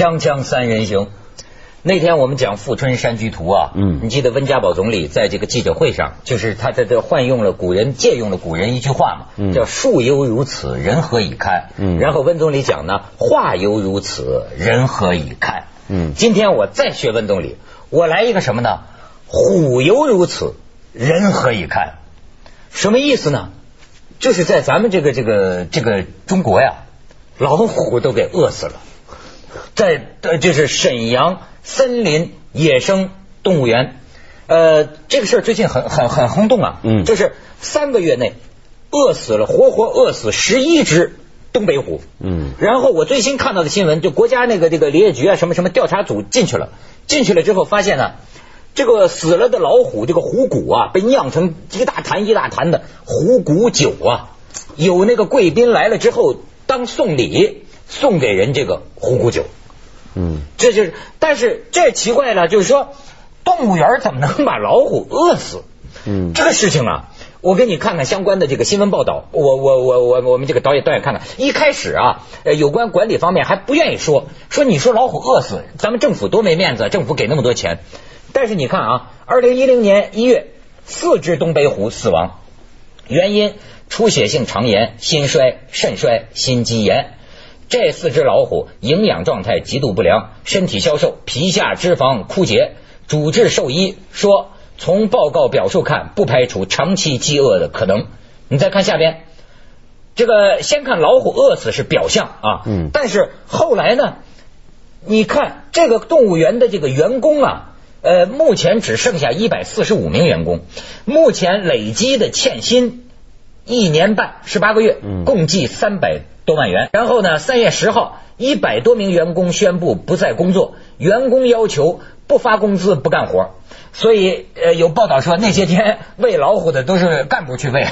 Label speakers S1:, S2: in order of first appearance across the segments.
S1: 锵锵三人行，那天我们讲《富春山居图》啊，
S2: 嗯
S1: 你记得温家宝总理在这个记者会上，就是他在这换用了古人借用了古人一句话嘛，
S2: 嗯
S1: 叫“树犹如此，人何以堪”。
S2: 嗯
S1: 然后温总理讲呢，“话犹如此，人何以堪”。
S2: 嗯
S1: 今天我再学温总理，我来一个什么呢？“虎犹如此，人何以堪”。什么意思呢？就是在咱们这个这个这个中国呀，老虎都给饿死了。在呃，就是沈阳森林野生动物园，呃，这个事儿最近很很很轰动啊，
S2: 嗯。
S1: 就是三个月内饿死了，活活饿死十一只东北虎，
S2: 嗯。
S1: 然后我最新看到的新闻，就国家那个这个林业局啊，什么什么调查组进去了，进去了之后发现呢，这个死了的老虎，这个虎骨啊，被酿成一大坛一大坛的虎骨酒啊，有那个贵宾来了之后当送礼送给人这个虎骨酒，
S2: 嗯
S1: 这就是，但是这奇怪了，就是说动物园怎么能把老虎饿死？
S2: 嗯
S1: 这个事情啊，我给你看看相关的这个新闻报道。我我我我我们这个导演导演看看，一开始啊，呃，有关管理方面还不愿意说，说你说老虎饿死，咱们政府多没面子，政府给那么多钱。但是你看啊，二零一零年一月，四只东北虎死亡，原因出血性肠炎、心衰、肾衰、心肌炎。这四只老虎营养状态极度不良，身体消瘦，皮下脂肪枯竭。主治兽医说，从报告表述看，不排除长期饥饿的可能。你再看下边，这个先看老虎饿死是表象啊，
S2: 嗯
S1: 但是后来呢，你看这个动物园的这个员工啊，呃，目前只剩下一百四十五名员工，目前累积的欠薪一年半十八个月
S2: 嗯，
S1: 共计三百多万元。然后呢，三月十号，一百多名员工宣布不再工作，员工要求不发工资不干活。所以呃，有报道说那些天 喂老虎的都是干部去喂。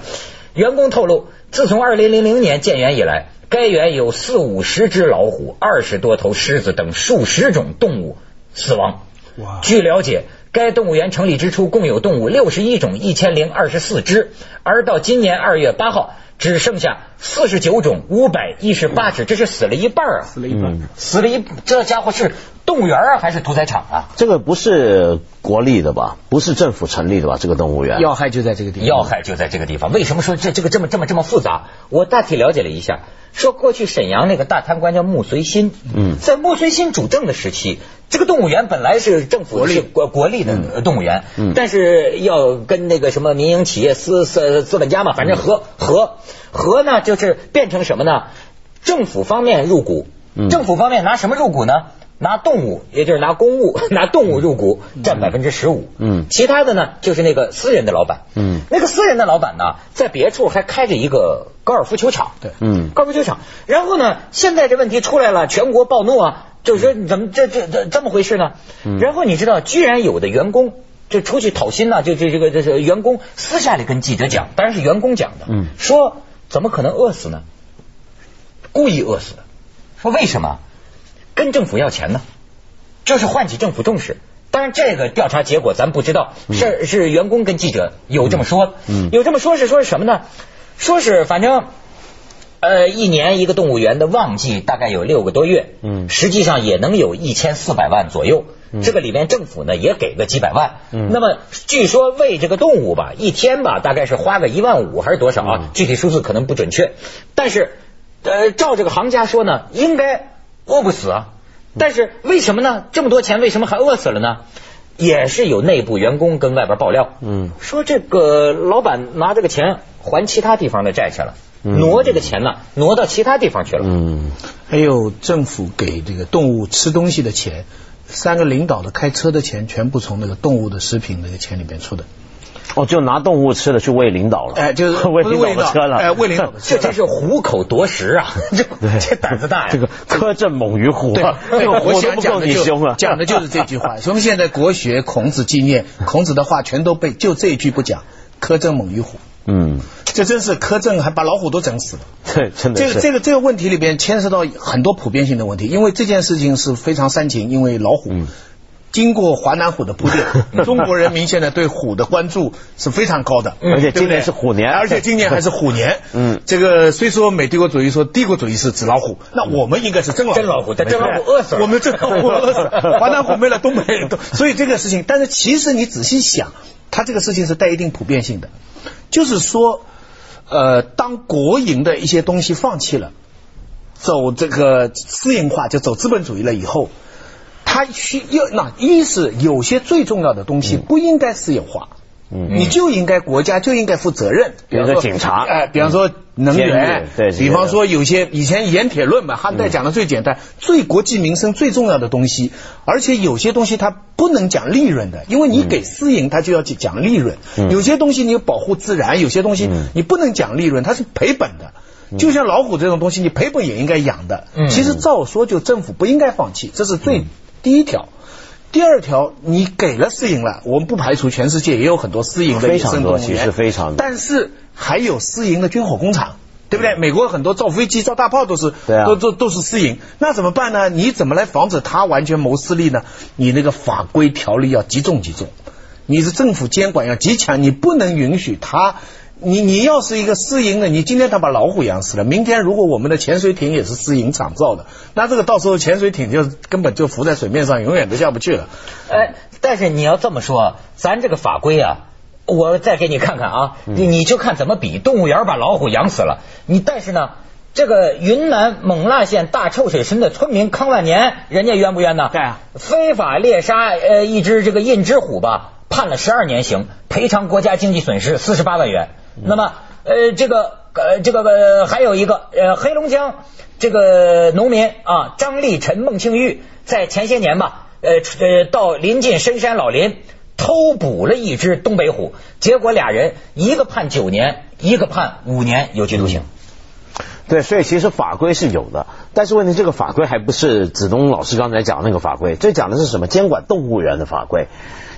S1: 员工透露，自从二零零零年建园以来，该园有四五十只老虎、二十多头狮子等数十种动物死亡。
S3: 哇
S1: 据了解，该动物园成立之初共有动物六十一种一千零二十四只，而到今年二月八号，只剩下四十九种五百一十八只，这是死了一半啊！
S3: 死了一半。
S2: 嗯
S1: 死了一，这家伙是动物园啊，还是屠宰场啊？
S2: 这个不是国立的吧？不是政府成立的吧？这个动物园
S3: 要害就在这个地方。
S1: 要害就在这个地方。为什么说这这个这么这么这么复杂？我大体了解了一下，说过去沈阳那个大贪官叫穆随新，
S2: 嗯
S1: 在穆随新主政的时期，这个动物园本来是政府
S3: 国
S1: 国国立的呃动物园，
S2: 嗯
S1: 但是要跟那个什么民营企业私私资本家嘛，反正合合合呢，就是变成什么呢？政府方面入股，
S2: 嗯
S1: 政府方面拿什么入股呢？拿动物，也就是拿公物，拿动物入股，占百分之十五。
S2: 嗯
S1: 其他的呢，就是那个私人的老板。
S2: 嗯
S1: 那个私人的老板呢，在别处还开着一个高尔夫球场。
S3: 对
S2: 嗯
S1: 高尔夫球场。然后呢，现在这问题出来了，全国暴怒啊，就是说怎么这这这这么回事呢？
S2: 嗯
S1: 然后你知道，居然有的员工就出去讨薪呐、就这这个这是员工私下里跟记者讲，当然是员工讲的，
S2: 嗯
S1: 说怎么可能饿死呢？故意饿死的。说为什么？跟政府要钱呢？就是唤起政府重视。当然，这个调查结果咱不知道，是是员工跟记者有这么说，
S2: 嗯
S1: 有这么说是说是什么呢？说是反正呃，一年一个动物园的旺季大概有六个多月，
S2: 嗯
S1: 实际上也能有一千四百万左右。
S2: 嗯
S1: 这个里面政府呢也给个几百万。
S2: 嗯
S1: 那么据说喂这个动物吧，一天吧大概是花个一万五还是多少啊？
S2: 嗯
S1: 具体数字可能不准确，但是呃，照这个行家说呢，应该饿不死啊。但是为什么呢？这么多钱为什么还饿死了呢？也是有内部员工跟外边爆料，
S2: 嗯
S1: 说这个老板拿这个钱还其他地方的债去了，
S2: 嗯
S1: 挪这个钱呢挪到其他地方去了。
S2: 嗯
S3: 还有政府给这个动物吃东西的钱，三个领导的开车的钱，全部从那个动物的食品那个钱里边出的。
S2: 哦，就拿动物吃的去喂领导了，
S3: 哎，就是
S2: 喂领导的车了，
S3: 哎，喂领导的车
S1: 这真是虎口夺食啊！这
S2: 对
S1: 这胆子大呀！
S2: 这个苛政猛于虎
S3: 对
S2: 啊，，这个
S3: 我
S2: 虎都不够你凶啊，
S3: 讲的就是这句话。从现在国学孔子纪念，孔子的话全都背，就这一句不讲，苛政猛于虎。
S2: 嗯，
S3: 这真是苛政还把老虎都整死了。
S2: 对，真的
S3: 这个这个这个问题里边牵涉到很多普遍性的问题，因为这件事情是非常煽情，因为老虎。
S2: 嗯。
S3: 经过华南虎的铺垫，中国人民现在对虎的关注是非常高的，
S2: 而且今年是虎年。
S3: 而且今年还是虎年。
S2: 嗯。
S3: 这个虽说美帝国主义说帝国主义是纸老虎，那我们应该是真老虎。
S1: 真老虎但真老虎饿死了。
S3: 我们真老虎饿死了，华南虎没了，东北都，所以这个事情，但是其实你仔细想，它这个事情是带一定普遍性的，就是说，呃，当国营的一些东西放弃了。走这个私营化，就走资本主义了以后，它需要那一是有些最重要的东西不应该私有化。
S2: 嗯
S3: 你就应该国家就应该负责任，
S2: 比如说警察。
S3: 哎、比方说能源
S2: 狱，对
S3: 比方说有些以前盐铁论嘛，汉代讲的最简单，最国计民生最重要的东西，而且有些东西它不能讲利润的，因为你给私营它就要讲利润，有些东西你保护自然，有些东西你不能讲利润，它是赔本的。就像老虎这种东西，你赔本也应该养的。
S1: 嗯。
S3: 其实照说就政府不应该放弃，这是最第一条。第二条，你给了私营了，我们不排除全世界也有很多私营的野
S2: 非常多
S3: 生动物园，
S2: 其实非常多
S3: 但是还有私营的军火工厂。对不对？美国很多造飞机、造大炮都是，
S2: 对啊
S3: 都都都是私营，那怎么办呢？你怎么来防止他完全谋私利呢？你那个法规条例要极重极重，你是政府监管要极强，你不能允许他。你你要是一个私营的，你今天他把老虎养死了，明天如果我们的潜水艇也是私营厂造的，那这个到时候潜水艇就根本就浮在水面上，永远都下不去了。
S1: 哎，但是你要这么说，咱这个法规啊，我再给你看看啊，
S2: 嗯
S1: 你你就看怎么比。动物园把老虎养死了，你但是呢，这个云南勐腊县大臭水村的村民康万年，人家冤不冤呢？
S3: 对啊，
S1: 非法猎杀呃一只这个印支虎吧，判了十二年刑，赔偿国家经济损失四十八万元。那么呃这个呃这个呃还有一个呃黑龙江这个农民啊张立晨孟庆玉在前些年吧呃呃到临近深山老林。偷捕了一只东北虎，结果俩人一个判九年，一个判五年有期徒刑。
S2: 对，所以其实法规是有的，但是问题这个法规还不是子东老师刚才讲的那个法规，这讲的是什么？监管动物园的法规。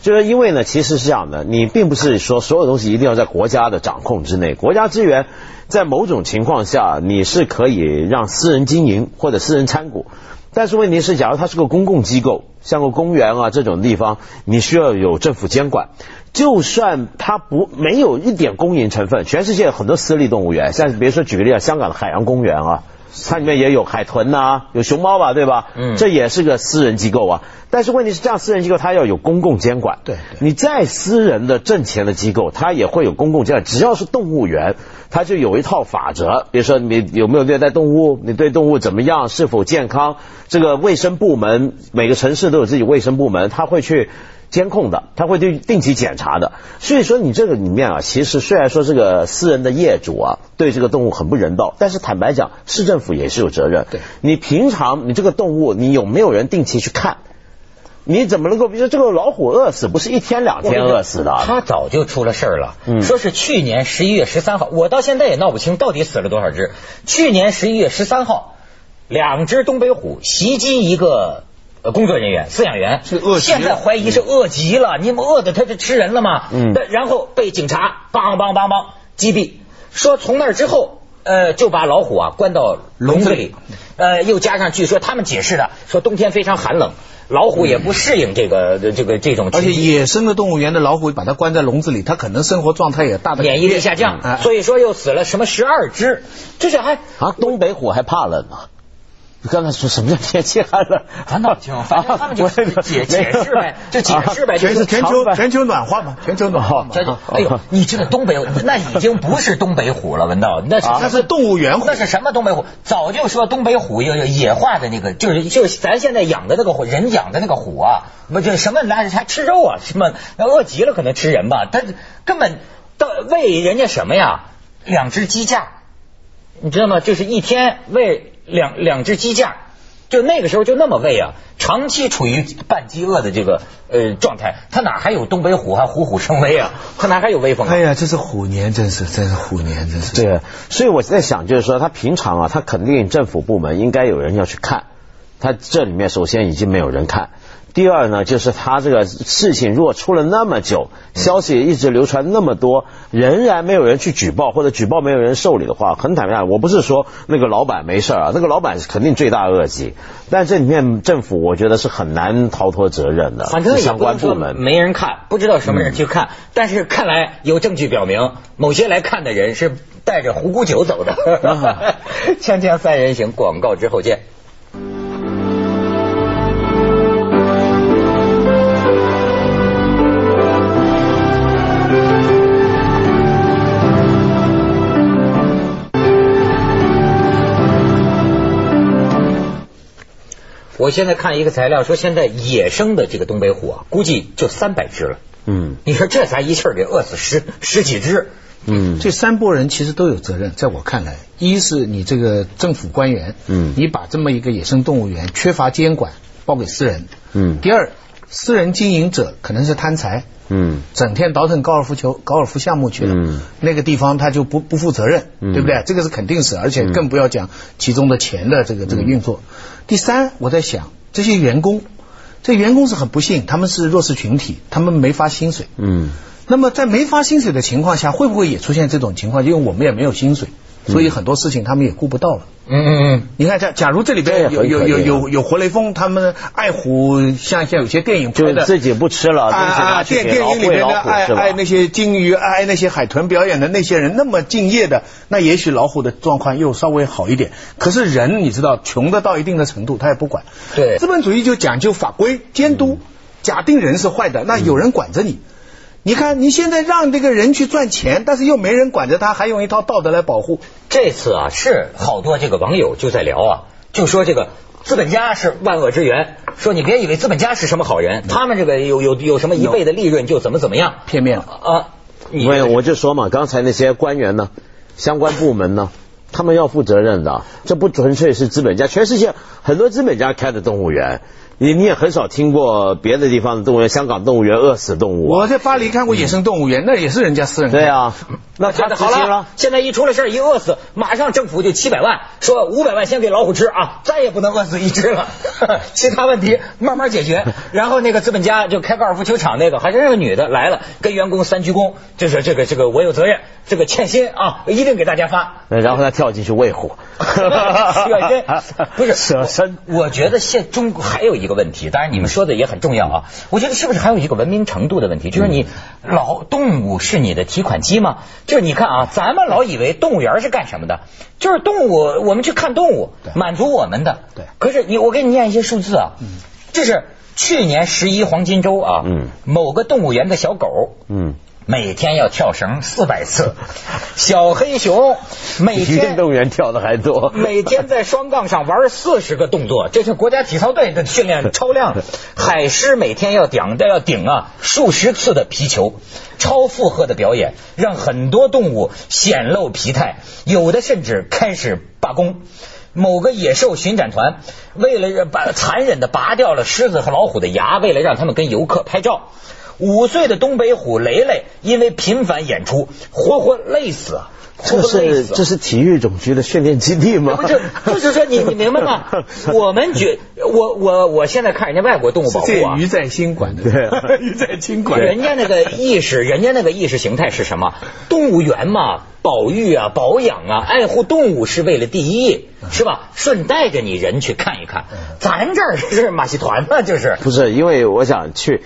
S2: 就是因为呢，其实是这样的，你并不是说所有东西一定要在国家的掌控之内，国家资源在某种情况下你是可以让私人经营或者私人参股。但是问题是，假如它是个公共机构，像个公园啊这种地方，你需要有政府监管。就算它不没有一点公营成分，全世界有很多私立动物园，像比如说举个例子，香港的海洋公园啊，它里面也有海豚呐、有熊猫吧，对吧？
S1: 嗯
S2: 这也是个私人机构啊。但是问题是，这样私人机构它要有公共监管。
S3: 对对
S2: 你再私人的挣钱的机构，它也会有公共监管。只要是动物园，它就有一套法则，比如说你有没有虐待动物，你对动物怎么样，是否健康，这个卫生部门每个城市都有自己卫生部门，他会去。监控的，他会定定期检查的，所以说你这个里面啊，其实虽然说这个私人的业主啊对这个动物很不人道，但是坦白讲，市政府也是有责任。
S3: 对
S2: 你平常你这个动物，你有没有人定期去看？你怎么能够，比如说这个老虎饿死，不是一天两天饿死的啊？
S1: 他早就出了事儿了，
S2: 嗯
S1: 说是去年十一月十三号，我到现在也闹不清到底死了多少只。去年十一月十三号，两只东北虎袭击一个。呃，工作人员、饲养员。
S3: 是饿
S1: 现在怀疑是饿极了，你们饿的他就吃人了吗？
S2: 嗯。
S1: 但然后被警察梆梆梆梆击毙，说从那之后，呃，就把老虎啊关到笼子里，呃，又加上据说他们解释的，说冬天非常寒冷，老虎也不适应这个、这个这种
S3: 而且野生的动物园的老虎把它关在笼子里，它可能生活状态也大的
S1: 免疫力下降，
S3: 哎
S1: 所以说又死了什么十二只，这是还
S2: 啊，东北虎还怕冷啊？你刚才说什么叫天气寒冷？
S1: 反倒清，反 正他们就解解释呗，就解释呗，就是
S3: 全全球全球暖化嘛，全球暖化嘛。
S1: 这就哎呦，你这个东北那已经不是东北虎了，文道，那是
S3: 那是动物园虎
S1: 那是什么东北虎？早就说东北虎有有野化的那个，就是就是咱现在养的那个虎，人养的那个虎啊，不就什么来还吃肉啊？什么那饿极了可能吃人吧？他根本到喂人家什么呀？两只鸡架，你知道吗？就是一天喂两两只鸡架。就那个时候就那么喂啊，长期处于半饥饿的这个呃状态，他哪还有东北虎还虎虎生威啊？他哪还有威风啊？
S3: 哎呀，这是虎年，真是真是虎年，真是。
S2: 对，所以我在想，就是说，他平常啊，他肯定政府部门应该有人要去看，他这里面首先已经没有人看，第二呢，就是他这个事情如果出了那么久，消息一直流传那么多，仍然没有人去举报，或者举报没有人受理的话，很坦白，我不是说那个老板没事啊，那个老板是肯定罪大恶极，但这里面政府我觉得是很难逃脱责任的，
S1: 反正
S2: 相关部门。
S1: 没人看，不知道什么人去看，但是看来有证据表明，某些来看的人是带着虎姑酒走的。锵锵三人行，广告之后见。我现在看一个材料说，现在野生的这个东北虎啊，估计就三百只了。
S2: 嗯。
S1: 你说这才一气儿给饿死十十几只，
S2: 嗯。
S3: 这三拨人其实都有责任，在我看来，一是你这个政府官员，
S2: 嗯。
S3: 你把这么一个野生动物园缺乏监管，包给私人，
S2: 嗯。
S3: 第二，私人经营者可能是贪财，
S2: 嗯
S3: 整天倒腾高尔夫球、高尔夫项目去了，
S2: 嗯
S3: 那个地方他就不不负责任，
S2: 嗯
S3: 对不对？这个是肯定是，而且更不要讲其中的钱的这个这个运作。第三，我在想这些员工，这员工是很不幸，他们是弱势群体，他们没发薪水。
S2: 嗯
S3: 那么在没发薪水的情况下，会不会也出现这种情况？因为我们也没有薪水，所以很多事情他们也顾不到了。
S1: 嗯嗯嗯
S3: 你看，假假如这里边有有有有有活雷锋，他们爱虎，像像有些电影拍的，
S2: 自己不吃了，
S3: 啊啊！电影里面的爱爱？那些鲸鱼、爱那些海豚表演的那些人那么敬业的，那也许老虎的状况又稍微好一点。可是人你知道，穷的到一定的程度，他也不管。
S1: 对
S3: 资本主义就讲究法规监督，假定人是坏的，那有人管着你。你看，你现在让这个人去赚钱，但是又没人管着他，还用一套道德来保护。
S1: 这次啊，是好多这个网友就在聊啊，就说这个资本家是万恶之源，说你别以为资本家是什么好人，他们这个有有有什么一倍的利润就怎么怎么样，
S3: 片面了
S1: 啊。你
S2: 没有，我就说嘛，刚才那些官员呢，相关部门呢，他们要负责任的，这不纯粹是资本家，全世界很多资本家开的动物园。你你也很少听过别的地方的动物园，香港动物园饿死动物、啊。
S3: 我在巴黎看过野生动物园，那也是人家私人
S2: 对啊，那他
S1: 觉得好了，现在一出了事儿，一饿死，马上政府就七百万，说五百万先给老虎吃啊，再也不能饿死一只了，其他问题慢慢解决。然后那个资本家就开高尔夫球场那个，还是那个女的来了，跟员工三鞠躬，就是这个这个我有责任，这个欠薪啊，一定给大家发。
S2: 然后他跳进去喂虎，
S1: 不是
S2: 舍身。
S1: 我我觉得现中国还有一个问题，当然你们说的也很重要啊。我觉得是不是还有一个文明程度的问题？就是你老动物是你的提款机吗？就是你看啊，咱们老以为动物园是干什么的？就是动物，我们去看动物，满足我们的。
S3: 对
S1: 可是你，我给你念一些数字啊，就是去年十一黄金周啊，
S2: 嗯
S1: 某个动物园的小狗，
S2: 嗯，
S1: 每天要跳绳四百次，小黑熊每
S2: 比
S1: 天
S2: 运动员跳的还多。
S1: 每天在双杠上玩四十个动作，这是国家体操队的训练超量。海狮每天要顶的要顶啊数十次的皮球，超负荷的表演让很多动物显露疲态，有的甚至开始罢工。某个野兽巡展团为了让把残忍的拔掉了狮子和老虎的牙，为了让他们跟游客拍照。五岁的东北虎雷雷因为频繁演出，活活累死啊！
S2: 这是这是体育总局的训练基地吗？
S1: 不是，就是说你你明白吗？我们觉我我我现在看人家外国动物保护啊，
S3: 这鱼在新管的，
S2: 对
S3: 鱼在新管。
S1: 人家那个意识，人家那个意识形态是什么？动物园嘛，保育啊、保养啊、爱护动物是为了第一，是吧？顺带着你人去看一看，咱这儿是马戏团嘛，就是。
S2: 不是，因为我想去。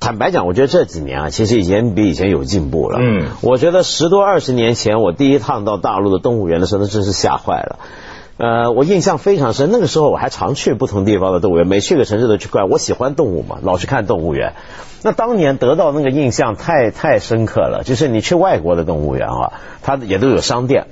S2: 坦白讲，我觉得这几年啊，其实已经比以前有进步了。
S1: 嗯
S2: 我觉得十多二十年前，我第一趟到大陆的动物园的时候，那真是吓坏了。呃，我印象非常深，那个时候我还常去不同地方的动物园，每去个城市都去逛。我喜欢动物嘛，老去看动物园。那当年得到那个印象太太深刻了，就是你去外国的动物园啊，它也都有商店，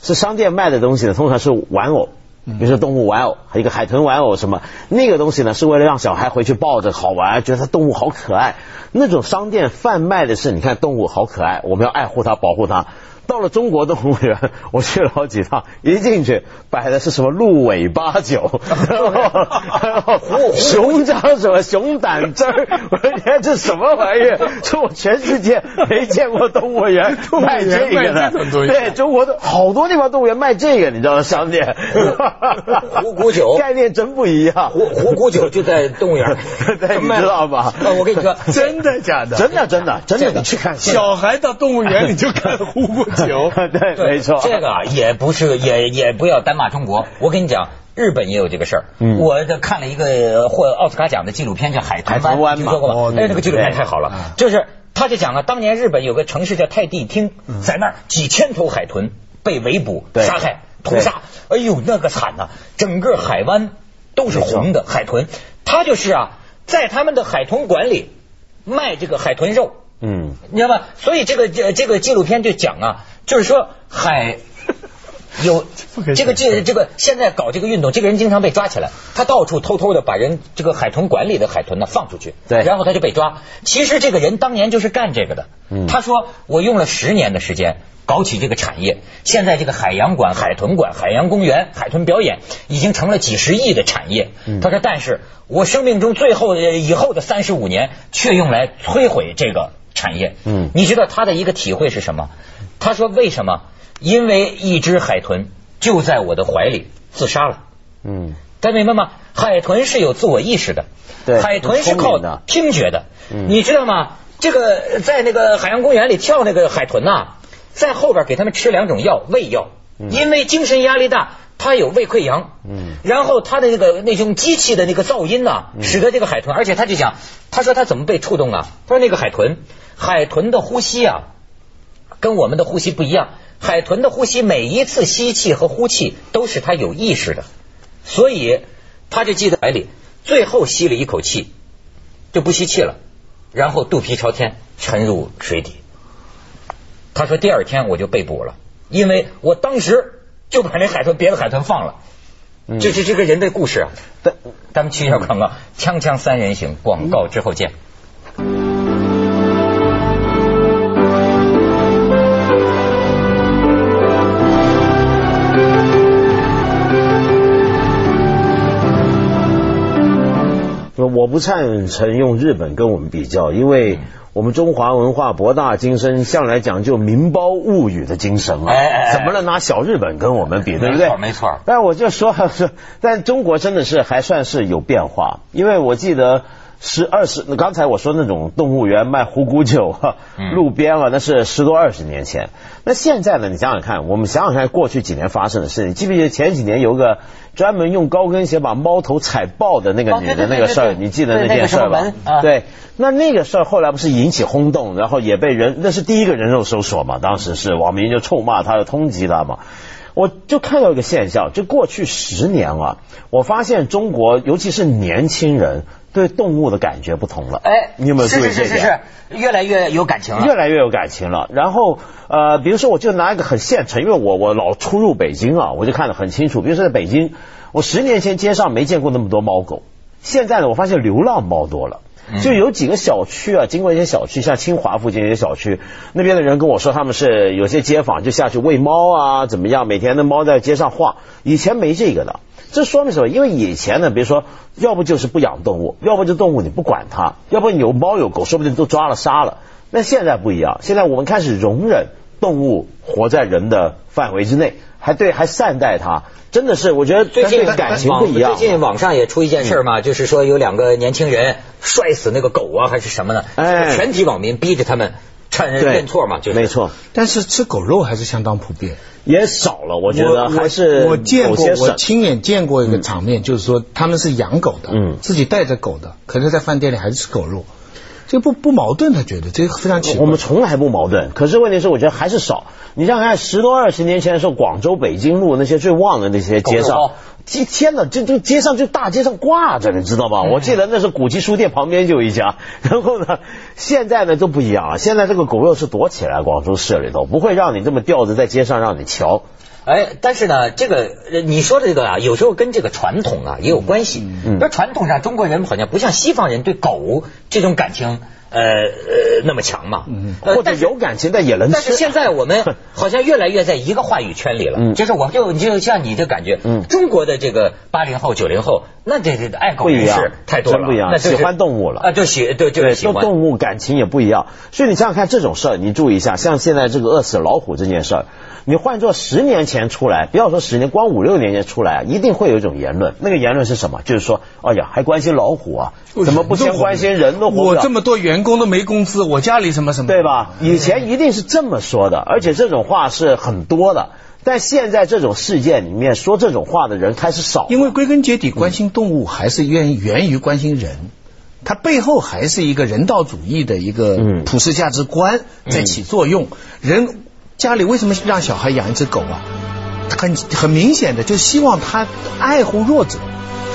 S2: 是商店卖的东西呢，通常是玩偶。比如说动物玩偶，一个海豚玩偶什么，那个东西呢是为了让小孩回去抱着好玩，觉得它动物好可爱。那种商店贩卖的是，你看动物好可爱，我们要爱护它、保护它。到了中国动物园，我去了好几趟，一进去摆的是什么鹿尾八酒，然后熊掌什么熊胆汁儿，我说天这什么玩意儿？说我全世界没见过动物园卖这个的，对，中国的好多地方动物园卖这个，你知道吗？商店
S1: 虎骨酒
S2: 概念真不一样，
S1: 虎虎骨酒就在动物园，
S2: 对，你知道吧？
S1: 我跟你说，
S3: 真的假的？
S2: 真的真的真的，你去看
S3: 小孩到动物园你就看虎骨酒，
S2: 对，没错。
S1: 这个啊也不是，也也不要单骂中国。我跟你讲，日本也有这个事儿。我这看了一个获奥斯卡奖的纪录片，叫《海豚湾》，听说过吗？哎，那个纪录片太好了，就是他就讲了，当年日本有个城市叫泰迪町，在那儿几千头海豚被围捕、杀害、屠杀，哎呦，那个惨呐！整个海湾都是红的海豚，他就是啊，在他们的海豚馆里卖这个海豚肉。嗯，你知道吧？所以这个这这个纪录片就讲啊，就是说海有这个这这个现在搞这个运动，这个人经常被抓起来，他到处偷偷的把人这个海豚馆里的海豚呢放出去，
S2: 对，
S1: 然后他就被抓。其实这个人当年就是干这个的，他说我用了十年的时间搞起这个产业，现在这个海洋馆、海豚馆、海洋公园、海豚表演已经成了几十亿的产业。他说，但是我生命中最后以后的三十五年却用来摧毁这个。产业，嗯，你知道他的一个体会是什么？他说为什么？因为一只海豚就在我的怀里自杀了，嗯，大家明白吗？海豚是有自我意识的，
S2: 对，
S1: 海豚是靠听觉的，嗯你知道吗？这个在那个海洋公园里跳那个海豚呐，在后边给他们吃两种药，胃药，因为精神压力大，它有胃溃疡，嗯，然后它的那个那种机器的那个噪音呐，使得这个海豚，而且他就讲，他说他怎么被触动啊？他说那个海豚。海豚的呼吸啊，跟我们的呼吸不一样。海豚的呼吸每一次吸气和呼气都是它有意识的，所以它就记在海里，最后吸了一口气就不吸气了，然后肚皮朝天沉入水底。他说第二天我就被捕了，因为我当时就把那海豚别的海豚放了。这是这个人的故事啊。咱们去一下广告，锵锵三人行广告之后见。
S2: 我不赞成用日本跟我们比较，因为我们中华文化博大精深，向来讲究民胞物语的精神啊，怎么能拿小日本跟我们比，对不对？
S1: 没错。
S2: 但我就 说，但中国真的是还算是有变化，因为我记得。十二十，刚才我说那种动物园卖虎骨酒，路边啊，那是十多二十年前。那现在呢？你想想看，我们想想看过去几年发生的事情。记不记得前几年有个专门用高跟鞋把猫头踩爆的那个女的那个事儿？你记得那件事吧？对，那那个事儿后来不是引起轰动，然后也被人那是第一个人肉搜索嘛？当时是网民就臭骂他，要通缉他嘛。我就看到一个现象，就过去十年了，我发现中国尤其是年轻人对动物的感觉不同了。哎，你有没有注意这
S1: 是是是是，越来越有感情了。
S2: 越来越有感情了。然后呃，比如说我就拿一个很现成，因为我我老出入北京啊，我就看得很清楚。比如说在北京，我十年前街上没见过那么多猫狗，现在呢，我发现流浪猫多了。就有几个小区啊，经过一些小区，像清华附近一些小区，那边的人跟我说，他们是有些街坊就下去喂猫啊，怎么样？每天的猫在街上晃，以前没这个的。这说明什么？因为以前呢，比如说，要不就是不养动物，要不就动物你不管它，要不有猫有狗，说不定都抓了杀了。那现在不一样，现在我们开始容忍动物活在人的范围之内。还对，还善待他，真的是，我觉得
S1: 最近
S2: 感情不一样。
S1: 最近网上也出一件事嘛，就是说有两个年轻人摔死那个狗啊，还是什么呢？哎，全体网民逼着他们承认认错嘛，就
S2: 没错。
S3: 但是吃狗肉还是相当普遍，
S2: 也少了，我觉得还是
S3: 我见过，我亲眼见过一个场面，就是说他们是养狗的，嗯，自己带着狗的，可是在饭店里还是吃狗肉。这不不矛盾，他觉得这个非常奇怪。
S2: 我们从来不矛盾，可是问题是，我觉得还是少。你想想看，十多二十年前的时候，广州北京路那些最旺的那些街上，天天呐，这这街上就大街上挂着，你知道吗？我记得那是古籍书店旁边就有一家。然后呢，现在呢都不一样了。现在这个狗肉是躲起来，广州市里头不会让你这么吊着在街上让你瞧。
S1: 哎，但是呢，这个你说的这个啊，有时候跟这个传统啊也有关系。嗯，那传统上中国人好像不像西方人对狗这种感情。呃呃那么强嘛。
S2: 嗯，或者有感情但也能吃。
S1: 但是现在我们 好像越来越在一个话语圈里了。嗯，就是我就就像你的感觉，嗯，中国的这个八零后九零后，那这这爱狗人士太多了，
S2: 真不一样，喜欢动物了
S1: 啊，就喜对就是喜欢
S2: 动物，感情也不一样。所以你想想看这种事儿，你注意一下，像现在这个饿死老虎这件事儿。你换做十年前出来，不要说十年，光五六年前出来，一定会有一种言论。那个言论是什么？就是说，哎呀，还关心老虎啊？怎么不先关心人？
S3: 我这么多员工都没工资，我家里什么什么？
S2: 对吧？以前一定是这么说的，而且这种话是很多的。但现在这种事件里面说这种话的人开始少，
S3: 因为归根结底，关心动物还是源源于关心人，它背后还是一个人道主义的一个普世价值观在起作用。人。家里为什么让小孩养一只狗啊？很很明显的，就希望他爱护弱者，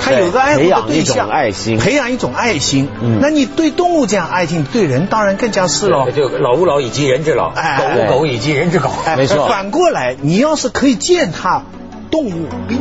S3: 他有个爱护的对象，
S2: 爱心，
S3: 培养一种爱心。嗯，那你对动物这样爱心，对人当然更加是了。
S1: 就老吾老以及人之老，狗吾狗以及人之狗。
S2: 没错。
S3: 反过来，你要是可以践踏动物，并。